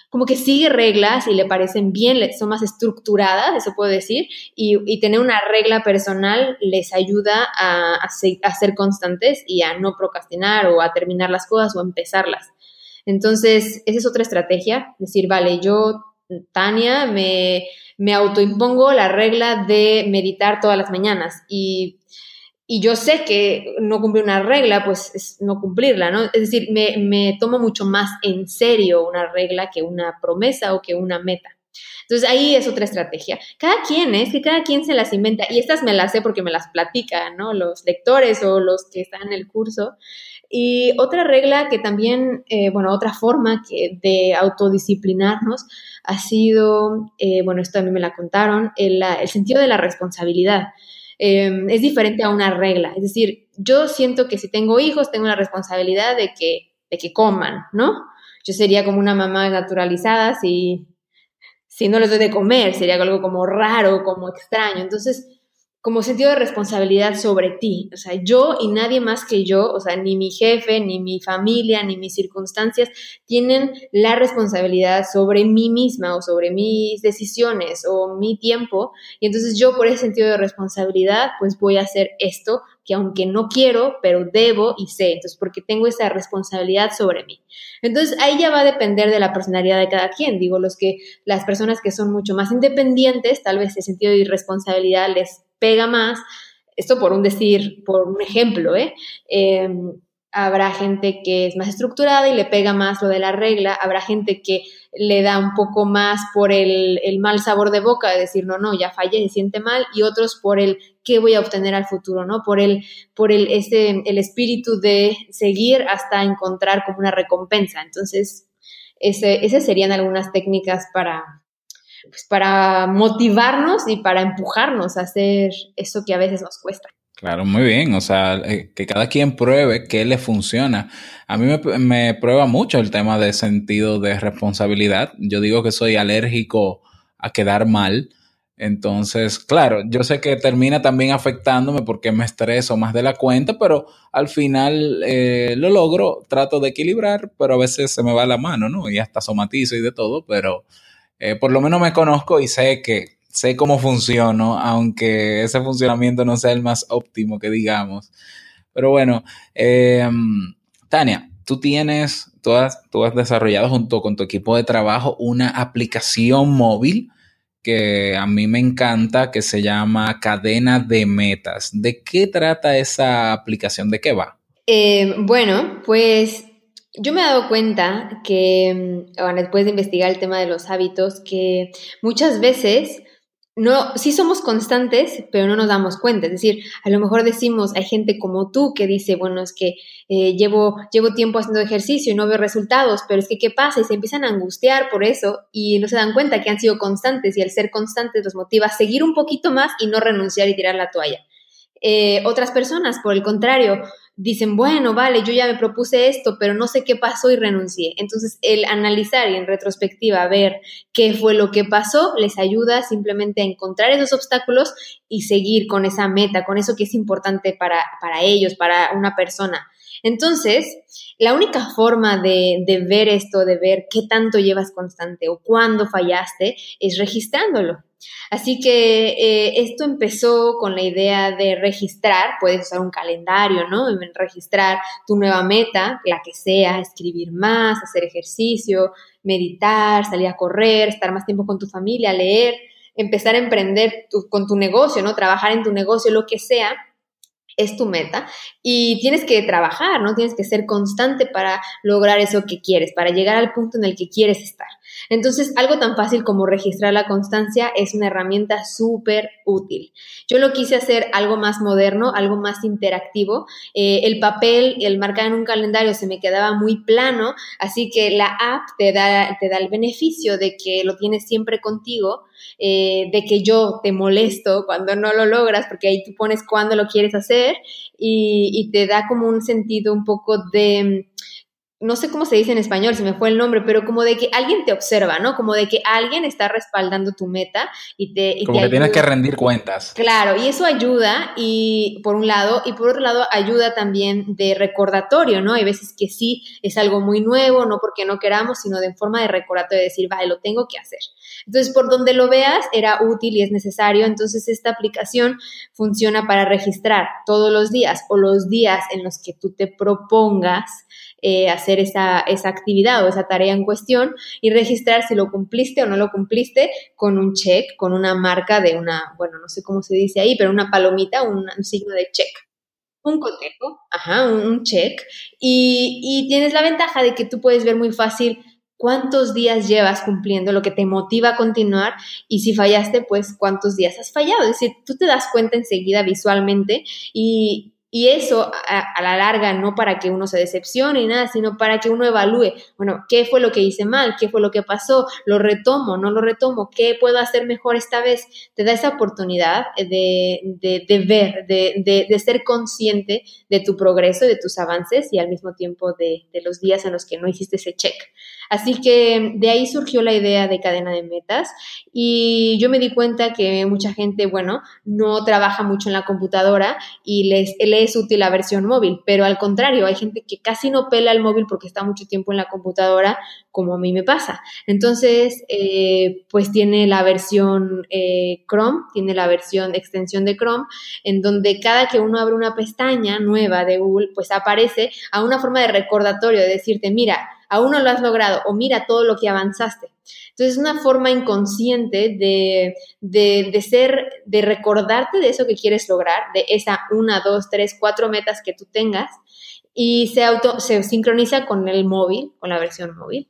como que sigue reglas y le parecen bien, son más estructuradas, eso puedo decir, y, tener una regla personal les ayuda a, a, ser, constantes y a no procrastinar o a terminar las cosas o a empezarlas. Entonces, esa es otra estrategia, decir, vale, yo, Tania, me, me autoimpongo la regla de meditar todas las mañanas y y yo sé que no cumplir una regla, pues es no cumplirla, ¿no? Es decir, me, me, tomo mucho más en serio una regla que una promesa o que una meta. Entonces ahí es otra estrategia. Cada quien, ¿eh? es que cada quien se las inventa y estas me las sé porque me las platican, ¿no? Los lectores o los que están en el curso. Y otra regla que también, eh, bueno, otra forma que de autodisciplinarnos ha sido, eh, bueno, esto a mí me la contaron, el, el sentido de la responsabilidad. Eh, es diferente a una regla. Es decir, yo siento que si tengo hijos, tengo la responsabilidad de que, de que coman, ¿no? Yo sería como una mamá naturalizada si, si no les doy de comer, sería algo como raro, como extraño. Entonces, como sentido de responsabilidad sobre ti. O sea, yo y nadie más que yo, o sea, ni mi jefe, ni mi familia, ni mis circunstancias tienen la responsabilidad sobre mí misma o sobre mis decisiones o mi tiempo. Y entonces yo por ese sentido de responsabilidad, pues voy a hacer esto que aunque no quiero, pero debo y sé. Entonces, porque tengo esa responsabilidad sobre mí. Entonces, ahí ya va a depender de la personalidad de cada quien. Digo, los que, las personas que son mucho más independientes, tal vez el sentido de irresponsabilidad les pega más. Esto por un decir, por un ejemplo, ¿eh? eh habrá gente que es más estructurada y le pega más lo de la regla, habrá gente que le da un poco más por el, mal sabor de boca de decir, no, no, ya fallé, se siente mal, y otros por el qué voy a obtener al futuro, ¿no? Por el, por el, ese, el espíritu de seguir hasta encontrar como una recompensa. Entonces, esas serían algunas técnicas para, pues, para motivarnos y para empujarnos a hacer eso que a veces nos cuesta. Claro, muy bien. O sea, eh, que cada quien pruebe qué le funciona. A mí me, me, prueba mucho el tema de sentido de responsabilidad. Yo digo que soy alérgico a quedar mal. Entonces, claro, yo sé que termina también afectándome porque me estreso más de la cuenta, pero al final eh, lo logro, trato de equilibrar, pero a veces se me va la mano, ¿no? Y hasta somatizo y de todo, pero eh, por lo menos me conozco y sé que sé cómo funciono, aunque ese funcionamiento no sea el más óptimo que digamos. Pero bueno, eh, Tania, tú tienes, tú has, tú desarrollado junto con tu equipo de trabajo una aplicación móvil que a mí me encanta, que se llama Cadena de Metas. ¿De qué trata esa aplicación? ¿De qué va? Eh, bueno, pues yo me he dado cuenta que, bueno, después de investigar el tema de los hábitos, que muchas veces no, sí somos constantes, pero no nos damos cuenta. Es decir, a lo mejor decimos, hay gente como tú que dice, bueno, es que eh, llevo, llevo tiempo haciendo ejercicio y no veo resultados, pero es que, ¿qué pasa? Y se empiezan a angustiar por eso y no se dan cuenta que han sido constantes y el ser constantes los motiva a seguir un poquito más y no renunciar y tirar la toalla. Eh, otras personas, por el contrario, dicen, bueno, vale, yo ya me propuse esto, pero no sé qué pasó y renuncié. Entonces, el analizar y en retrospectiva ver qué fue lo que pasó les ayuda simplemente a encontrar esos obstáculos y seguir con esa meta, con eso que es importante para, para ellos, para una persona. Entonces, la única forma de, de, ver esto, de ver qué tanto llevas constante o cuándo fallaste, es registrándolo. Así que eh, esto empezó con la idea de registrar, puedes usar un calendario, ¿no? Registrar tu nueva meta, la que sea, escribir más, hacer ejercicio, meditar, salir a correr, estar más tiempo con tu familia, leer, empezar a emprender con tu negocio, ¿no? Trabajar en tu negocio, lo que sea es tu meta y tienes que trabajar, ¿no? Tienes que ser constante para lograr eso que quieres, para llegar al punto en el que quieres estar. Entonces, algo tan fácil como registrar la constancia es una herramienta súper útil. Yo lo quise hacer algo más moderno, algo más interactivo. Eh, el papel, el marcar en un calendario se me quedaba muy plano, así que la app te da, te da el beneficio de que lo tienes siempre contigo, eh, de que yo te molesto cuando no lo logras, porque ahí tú pones cuándo lo quieres hacer y, y te da como un sentido un poco de no sé cómo se dice en español, se me fue el nombre, pero como de que alguien te observa, ¿no? Como de que alguien está respaldando tu meta y te... Y como que tienes que rendir cuentas. Claro, y eso ayuda, y por un lado, y por otro lado ayuda también de recordatorio, ¿no? Hay veces que sí es algo muy nuevo, no porque no queramos, sino de forma de recordatorio, de decir, vale, lo tengo que hacer. Entonces, por donde lo veas, era útil y es necesario. Entonces, esta aplicación funciona para registrar todos los días o los días en los que tú te propongas eh, hacer esa, esa actividad o esa tarea en cuestión y registrar si lo cumpliste o no lo cumpliste con un check, con una marca de una, bueno, no sé cómo se dice ahí, pero una palomita, un, un signo de check. Un cotejo, ajá, un, check, y, y, tienes la ventaja de que tú puedes ver muy fácil cuántos días llevas cumpliendo lo que te motiva a continuar y si fallaste, pues cuántos días has fallado. Es decir, tú te das cuenta enseguida visualmente y Y eso a, la larga no para que uno se decepcione y nada, sino para que uno evalúe, bueno, ¿qué fue lo que hice mal? ¿Qué fue lo que pasó? ¿Lo retomo? ¿No lo retomo? ¿Qué puedo hacer mejor esta vez? Te da esa oportunidad de, de, ver, de, de, ser consciente de tu progreso, de tus avances y al mismo tiempo de, los días en los que no hiciste ese check. Así que de ahí surgió la idea de cadena de metas y yo me di cuenta que mucha gente, bueno, no trabaja mucho en la computadora y les, le es útil la versión móvil, pero al contrario, hay gente que casi no pela el móvil porque está mucho tiempo en la computadora, como a mí me pasa. Entonces, eh, pues tiene la versión eh, Chrome, tiene la versión extensión de Chrome, en donde cada que uno abre una pestaña nueva de Google, pues aparece a una forma de recordatorio, de decirte, mira, aún no lo has logrado o mira todo lo que avanzaste. Entonces es una forma inconsciente de, de, ser, de recordarte de eso que quieres lograr, de esa una, dos, tres, cuatro metas que tú tengas y se, auto, se sincroniza con el móvil, con la versión móvil.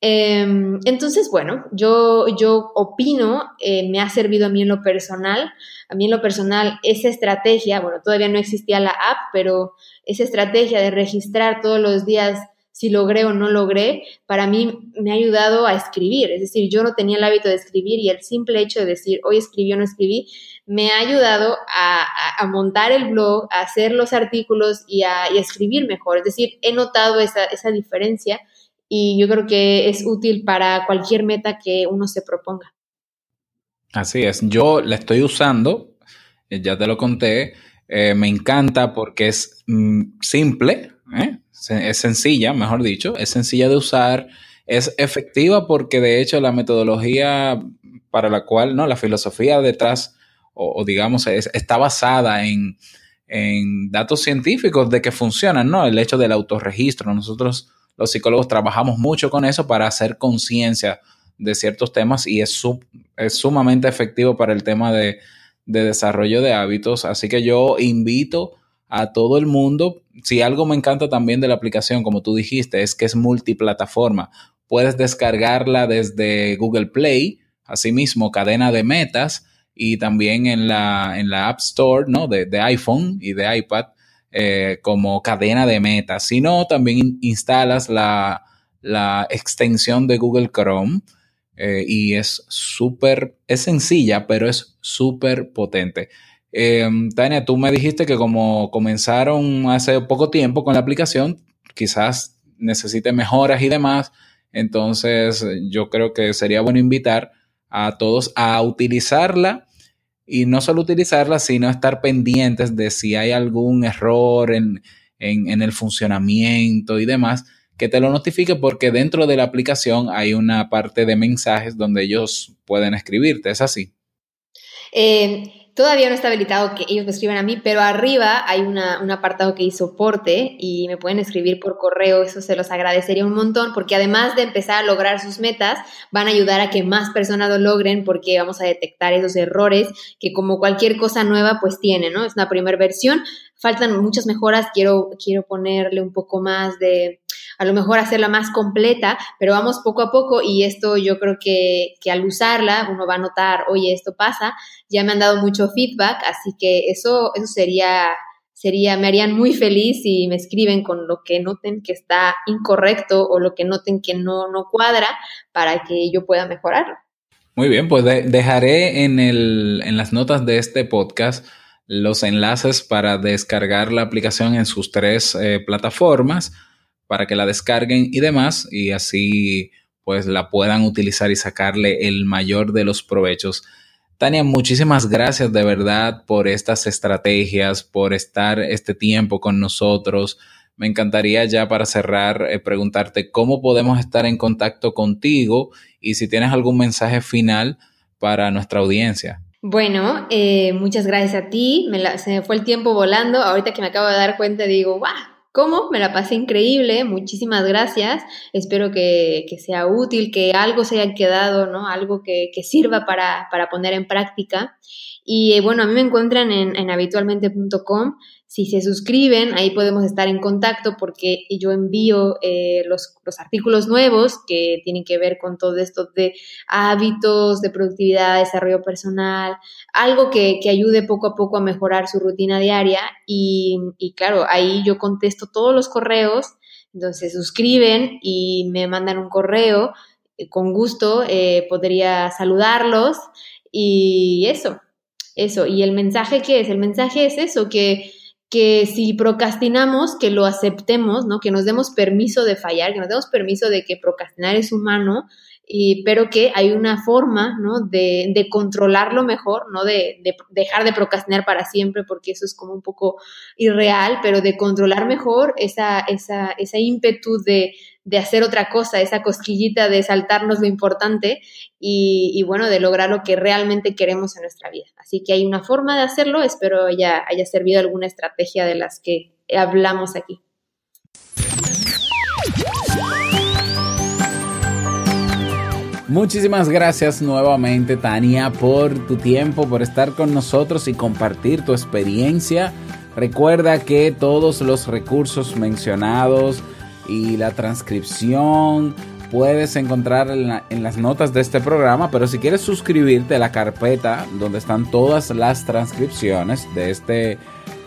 Em, entonces, bueno, yo, yo opino, eh, me ha servido a mí en lo personal, a mí en lo personal esa estrategia, bueno, todavía no existía la app, pero esa estrategia de registrar todos los días si logré o no logré, para mí me ha ayudado a escribir. Es decir, yo no tenía el hábito de escribir y el simple hecho de decir, hoy escribí o no escribí, me ha ayudado a, montar el blog, a hacer los artículos y a, escribir mejor. Es decir, he notado esa, esa diferencia y yo creo que es útil para cualquier meta que uno se proponga. Así es, yo la estoy usando, eh, ya te lo conté, eh, me encanta porque es mm, simple, ¿eh? Es sencilla, mejor dicho, es sencilla de usar, es efectiva porque de hecho la metodología para la cual, no, la filosofía detrás, o, digamos, está basada en, en datos científicos de que funcionan, ¿no? El hecho del autorregistro, nosotros los psicólogos trabajamos mucho con eso para hacer conciencia de ciertos temas y es, es sumamente efectivo para el tema de, de desarrollo de hábitos. Así que yo invito a todo el mundo. Si algo me encanta también de la aplicación, como tú dijiste, es que es multiplataforma. Puedes descargarla desde Google Play, asimismo cadena de metas y también en la, en la App Store ¿no? de, de iPhone y de iPad. Eh, como cadena de metas, sino también instalas la, extensión de Google Chrome eh, y es súper, es sencilla, pero es súper potente. Eh, Tania, tú me dijiste que como comenzaron hace poco tiempo con la aplicación, quizás necesite mejoras y demás, entonces yo creo que sería bueno invitar a todos a utilizarla y no solo utilizarla, sino estar pendientes de si hay algún error en, en, el funcionamiento y demás, que te lo notifique porque dentro de la aplicación hay una parte de mensajes donde ellos pueden escribirte, ¿es así? Eh, Todavía no está habilitado que ellos me escriban a mí, pero arriba hay una, un apartado que dice soporte y me pueden escribir por correo, eso se los agradecería un montón, porque además de empezar a lograr sus metas, van a ayudar a que más personas lo logren porque vamos a detectar esos errores que como cualquier cosa nueva pues tiene, ¿no? Es una primera versión, faltan muchas mejoras, quiero, quiero ponerle un poco más de, a lo mejor hacerla más completa, pero vamos poco a poco y esto yo creo que, al usarla uno va a notar, oye, esto pasa, ya me han dado mucho feedback, así que eso, eso sería, sería, me harían muy feliz si me escriben con lo que noten que está incorrecto o lo que noten que no, no cuadra para que yo pueda mejorarlo. Muy bien, pues dejaré en, el, en las notas de este podcast los enlaces para descargar la aplicación en sus tres eh, plataformas para que la descarguen y demás y así pues la puedan utilizar y sacarle el mayor de los provechos. Tania, muchísimas gracias de verdad por estas estrategias, por estar este tiempo con nosotros. Me encantaría ya para cerrar eh, preguntarte cómo podemos estar en contacto contigo y si tienes algún mensaje final para nuestra audiencia. Bueno, eh, muchas gracias a ti. se me fue el tiempo volando. Ahorita que me acabo de dar cuenta, digo, ¡guau! ¿Cómo? Me la pasé increíble, muchísimas gracias. Espero que, que sea útil, que algo se haya quedado, ¿no? Algo que, que sirva para, para, poner en práctica. Y eh, bueno, a mí me encuentran en, en habitualmente.com. Si se suscriben, ahí podemos estar en contacto porque yo envío eh, los, los, artículos nuevos que tienen que ver con todo esto de hábitos, de productividad, desarrollo personal, algo que, que ayude poco a poco a mejorar su rutina diaria. Y, claro, ahí yo contesto todos los correos, entonces suscriben y me mandan un correo. Con gusto eh, podría saludarlos y eso, eso. ¿Y el mensaje qué es? El mensaje es eso, que que si procrastinamos, que lo aceptemos, ¿no? Que nos demos permiso de fallar, que nos demos permiso de que procrastinar es humano, y, pero que hay una forma, ¿no? De, de controlarlo mejor, ¿no? De, de, dejar de procrastinar para siempre, porque eso es como un poco irreal, pero de controlar mejor esa, esa, esa ímpetu de, de hacer otra cosa, esa cosquillita de saltarnos lo importante y, bueno, de lograr lo que realmente queremos en nuestra vida. Así que hay una forma de hacerlo, espero haya servido alguna estrategia de las que hablamos aquí. Muchísimas gracias nuevamente Tania por tu tiempo, por estar con nosotros y compartir tu experiencia. Recuerda que todos los recursos mencionados y la transcripción puedes encontrar en, la, en, las notas de este programa, pero si quieres suscribirte a la carpeta donde están todas las transcripciones de este,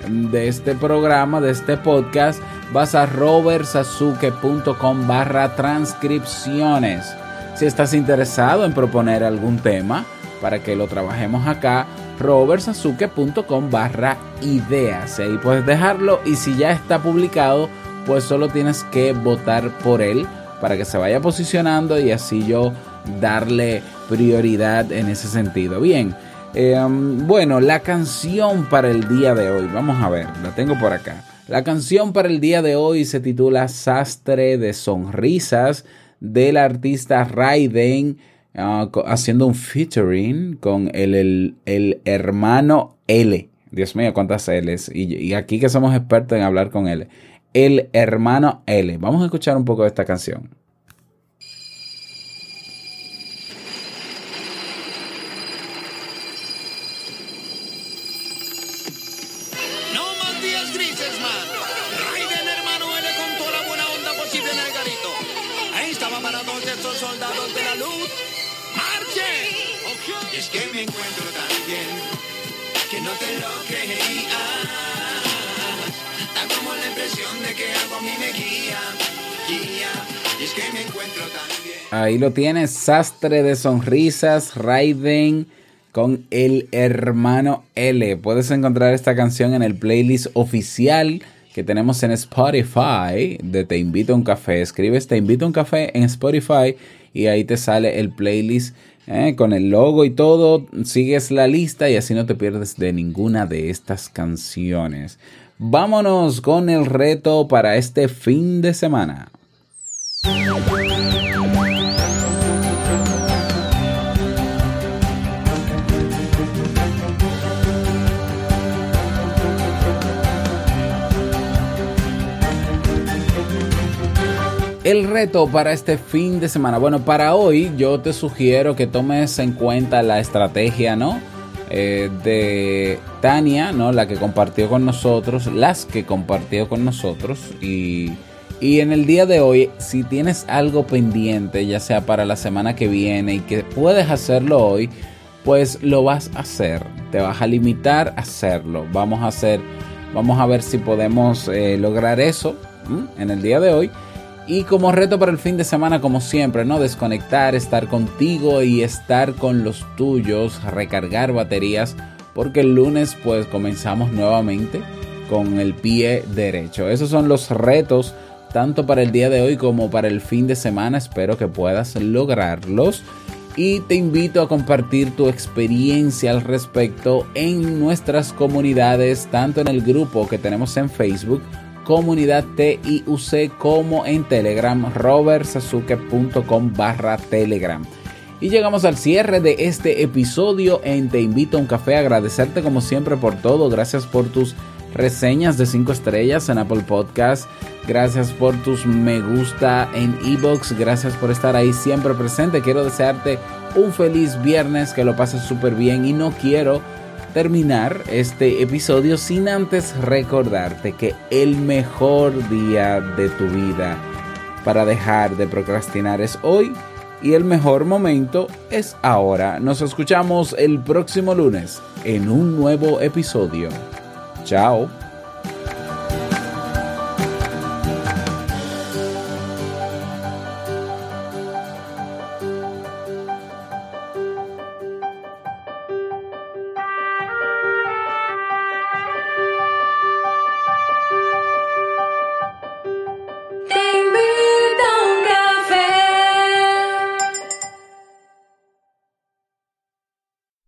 de este programa, de este podcast, vas a robertsazuke.com barra transcripciones. Si estás interesado en proponer algún tema para que lo trabajemos acá, robertsazuke.com barra ideas. Ahí puedes dejarlo y si ya está publicado, pues solo tienes que votar por él para que se vaya posicionando y así yo darle prioridad en ese sentido. Bien, eh, bueno, la canción para el día de hoy, vamos a ver, la tengo por acá. La canción para el día de hoy se titula Sastre de Sonrisas del artista Raiden uh, haciendo un featuring con el, el, el, hermano L. Dios mío, cuántas L's. Y aquí que somos expertos en hablar con L el hermano L. Vamos a escuchar un poco de esta canción. Lo tienes, Sastre de Sonrisas, Raiden con el hermano L. Puedes encontrar esta canción en el playlist oficial que tenemos en Spotify de Te Invito a un Café. Escribes Te Invito a un Café en Spotify y ahí te sale el playlist eh, con el logo y todo. Sigues la lista y así no te pierdes de ninguna de estas canciones. Vámonos con el reto para este fin de semana. El reto para este fin de semana. Bueno, para hoy yo te sugiero que tomes en cuenta la estrategia, ¿no? Eh, de Tania, ¿no? La que compartió con nosotros, las que compartió con nosotros. Y, y en el día de hoy, si tienes algo pendiente, ya sea para la semana que viene y que puedes hacerlo hoy, pues lo vas a hacer. Te vas a limitar a hacerlo. Vamos a hacer, vamos a ver si podemos eh, lograr eso en el día de hoy. Y como reto para el fin de semana, como siempre, ¿no? Desconectar, estar contigo y estar con los tuyos, recargar baterías, porque el lunes pues comenzamos nuevamente con el pie derecho. Esos son los retos tanto para el día de hoy como para el fin de semana. Espero que puedas lograrlos. Y te invito a compartir tu experiencia al respecto en nuestras comunidades, tanto en el grupo que tenemos en Facebook, comunidad TIUC como en Telegram, robertsazuke.com barra Telegram. Y llegamos al cierre de este episodio en Te invito a un café, agradecerte como siempre por todo, gracias por tus reseñas de 5 estrellas en Apple Podcast. Gracias por tus me gusta en Ebox. Gracias por estar ahí siempre presente. Quiero desearte un feliz viernes, que lo pases súper bien y no quiero terminar este episodio sin antes recordarte que el mejor día de tu vida para dejar de procrastinar es hoy y el mejor momento es ahora. Nos escuchamos el próximo lunes en un nuevo episodio. Chao.